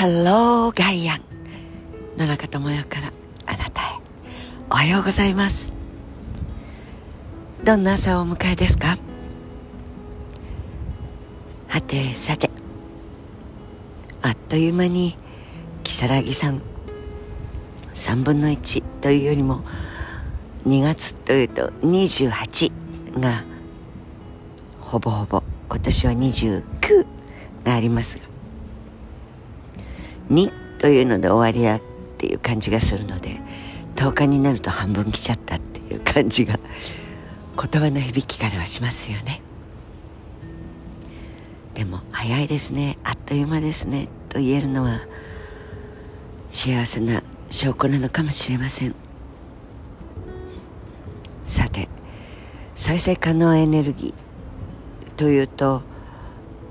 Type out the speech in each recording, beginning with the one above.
Hello ガイアン野中智代からあなたへ。おはようございます。どんな朝をお迎えですか？はてさてあっという間に如月さん3分の1というよりも2月というと28がほぼほぼ今年は29がありますが2というので終わりだっていう感じがするので10日になると半分来ちゃったっていう感じが 言葉の響きからはしますよね。でも早いですね。あっという間ですね。と言えるのは幸せな証拠なのかもしれません。さて再生可能エネルギーというと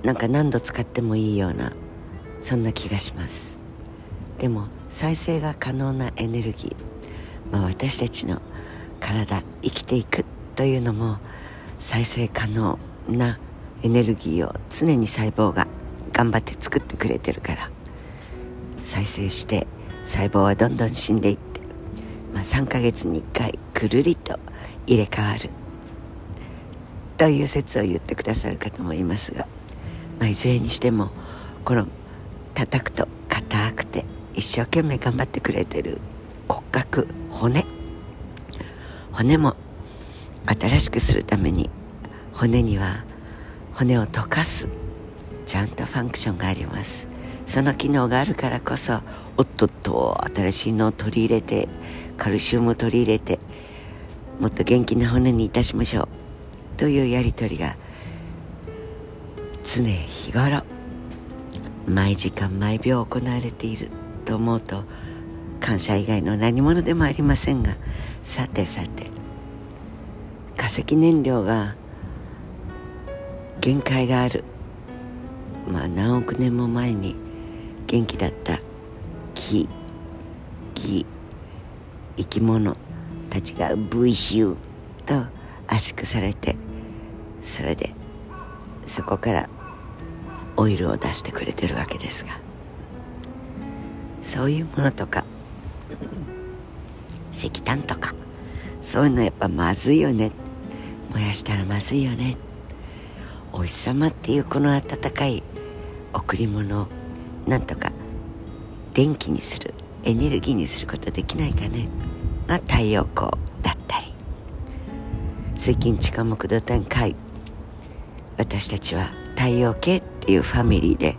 なんか何度使ってもいいようなそんな気がします。でも再生が可能なエネルギー、まあ、私たちの体生きていくというのも再生可能なエネルギーを常に細胞が頑張って作ってくれてるから再生して細胞はどんどん死んでいって、まあ、3ヶ月に1回くるりと入れ替わる。という説を言ってくださる方もいますが、まあ、いずれにしてもこの叩くと硬くて一生懸命頑張ってくれてる骨格骨。骨も新しくするために骨には骨を溶かすちゃんとファンクションがあります。その機能があるからこそおっとっと新しいのを取り入れてカルシウムを取り入れてもっと元気な骨にいたしましょう。というやり取りが常日頃。毎時間毎秒行われていると思うと感謝以外の何者でもありませんがさてさて化石燃料が限界があるまあ何億年も前に元気だった木木生き物たちが V シューと圧縮されてそれでそこからオイルを出してくれてるわけですが。そういうものとか石炭とかそういうのやっぱまずいよね。燃やしたらまずいよね。お日様っていうこの温かい贈り物をなんとか電気にするエネルギーにすることできないかね。が太陽光だったり。水金地下木土天海。私たちは太陽系っていうファミリーで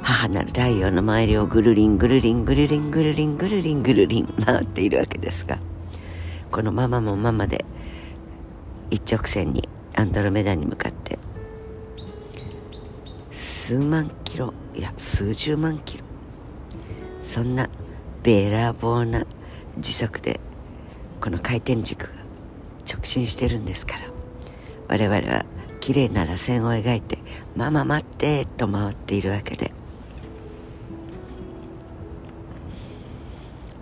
母なる太陽の周りをぐるりんぐるりんぐるりんぐるりんぐるりんぐるりん回っているわけですがこのママもママで一直線にアンドロメダに向かって数万キロいや数十万キロそんなべらぼうな時速でこの回転軸が直進してるんですから我々は綺麗な螺旋を描いて「ママ待って」と回っているわけで。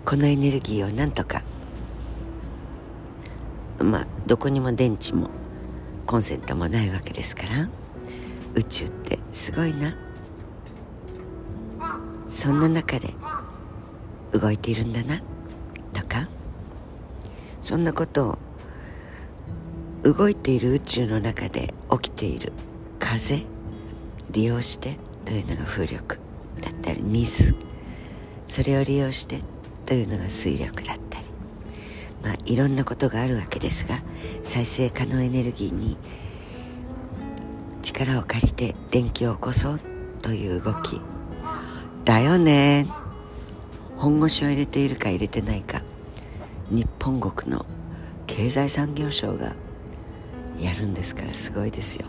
このエネルギーをなんとかまあどこにも電池もコンセントもないわけですから宇宙ってすごいな。そんな中で動いているんだなとか。そんなことを動いている宇宙の中で起きている風利用してというのが風力だったり水。それを利用してというのが水力だったり。まあいろんなことがあるわけですが再生可能エネルギーに力を借りて電気を起こそうという動き。だよね。本腰を入れているか入れてないか。日本国の経済産業省がやるんですからすごいですよ。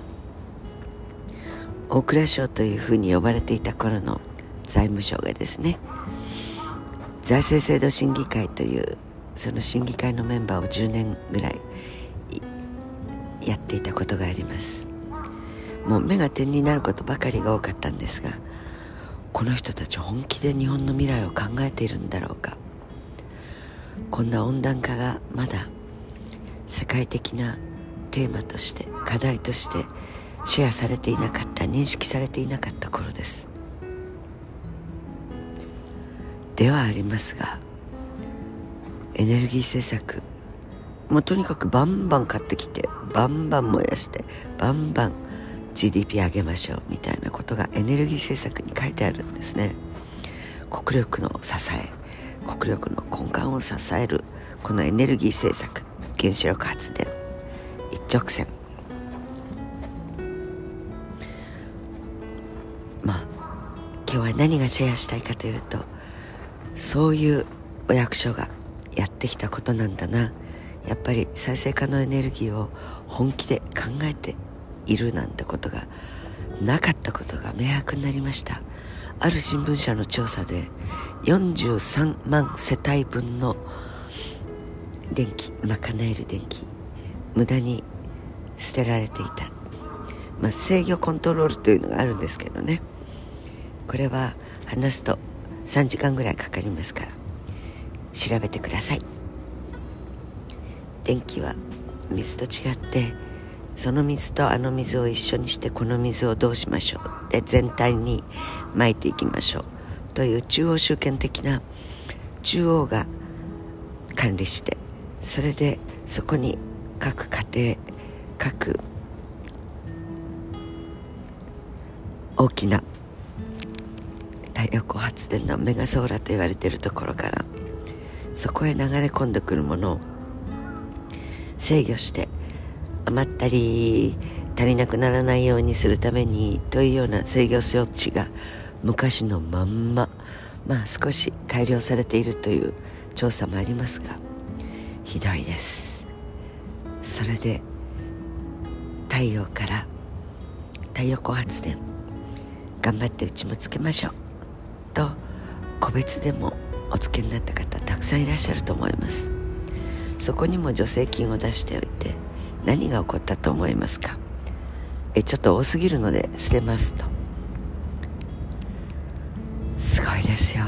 大蔵省というふうに呼ばれていた頃の財務省がですね財政制度審議会というその審議会のメンバーを10年ぐらいやっていたことがあります。もう目が点になることばかりが多かったんですがこの人たち本気で日本の未来を考えているんだろうか。こんな温暖化がまだ世界的なテーマとして課題としてシェアされていなかった認識されていなかった頃です。ではありますがエネルギー政策もうとにかくバンバン買ってきてバンバン燃やしてバンバン GDP 上げましょうみたいなことがエネルギー政策に書いてあるんですね。国力の支え国力の根幹を支えるこのエネルギー政策原子力発電。直線。まあ今日は何がシェアしたいかというとそういうお役所がやってきたことなんだな。やっぱり再生可能エネルギーを本気で考えているなんてことがなかったことが明白になりました。ある新聞社の調査で43万世帯分の電気賄える電気無駄に捨てられていた、まあ、制御コントロールというのがあるんですけどね。これは話すと3時間ぐらいかかりますから。調べてください。電気は水と違ってその水とあの水を一緒にしてこの水をどうしましょう。で全体にまいていきましょう。という中央集権的な中央が管理してそれでそこに各家庭各大きな太陽光発電のメガソーラーと言われているところからそこへ流れ込んでくるもの。を制御して余ったり足りなくならないようにするためにというような制御装置が昔のまんままあ少し改良されているという調査もありますがひどいです。それで太陽から太陽光発電頑張ってうちもつけましょうと個別でもお付けになった方たくさんいらっしゃると思います。そこにも助成金を出しておいて何が起こったと思いますか？えちょっと多すぎるので捨てますと。すごいですよ。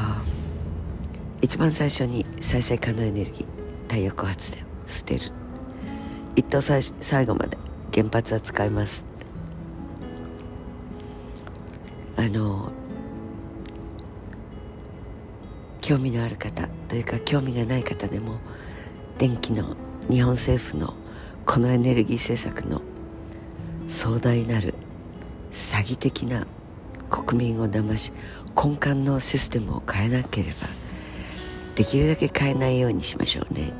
一番最初に再生可能エネルギー太陽光発電捨てる。一等最最後まで原発は使います。あの興味のある方というか興味がない方でも電気の日本政府のこのエネルギー政策の壮大なる詐欺的な国民を騙し根幹のシステムを変えなければできるだけ変えないようにしましょうね。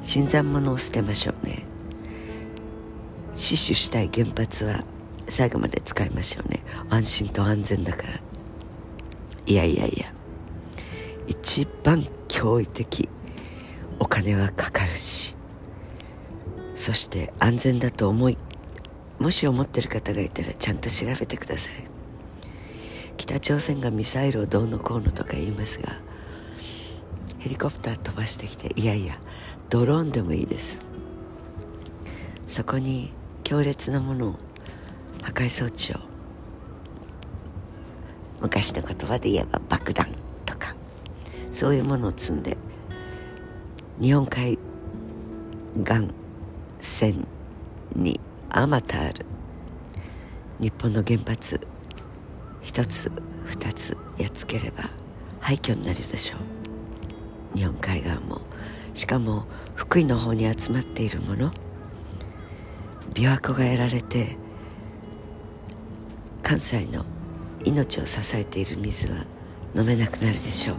新参者を捨てましょうね。死守したい原発は最後まで使いましょうね。安心と安全だから。いやいやいや。一番驚異的お金はかかるし。そして安全だと思いもし思ってる方がいたらちゃんと調べてください。北朝鮮がミサイルをどうのこうのとか言いますがヘリコプター飛ばしてきていやいやドローンでもいいです。そこに強烈なものを破壊装置を昔の言葉で言えば爆弾とかそういうものを積んで日本海岸線にあまた。ある日本の原発一つ二つやっつければ廃墟になるでしょう。日本海岸もしかも福井の方に集まっているもの。琵琶湖がやられて関西の命を支えている水は飲めなくなるでしょう。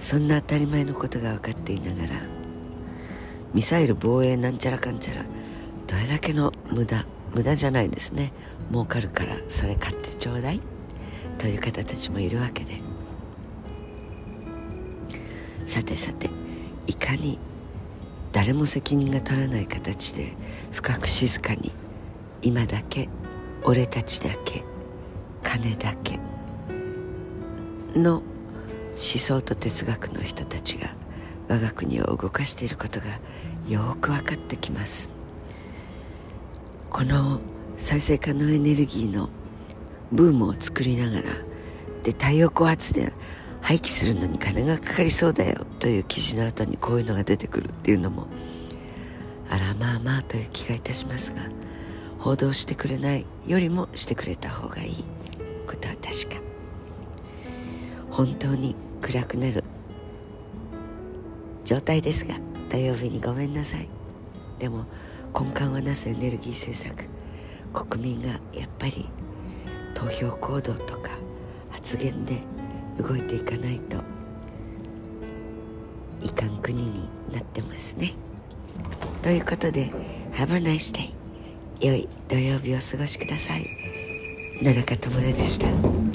そんな当たり前のことが分かっていながらミサイル防衛なんちゃらかんちゃらどれだけの無駄無駄じゃないですね。儲かるからそれ買ってちょうだい。という方たちもいるわけで。さてさていかに誰も責任が取らない形で深く静かに今だけ俺たちだけ金だけの思想と哲学の人たちが我が国を動かしていることがよく分かってきます。この再生可能エネルギーのブームを作りながらで太陽光発電廃棄するのに金がかかりそうだよという記事の後にこういうのが出てくるっていうのもあらまあまあという気がいたしますが報道してくれないよりもしてくれた方がいい。ことは確か。本当に暗くなる状態ですが土曜日にごめんなさい。でも根幹をなすエネルギー政策。国民がやっぱり投票行動とか発言で動いていかないといかん国になってますね。ということで Have a nice day 良い土曜日をお過ごしください。野中智恵でした。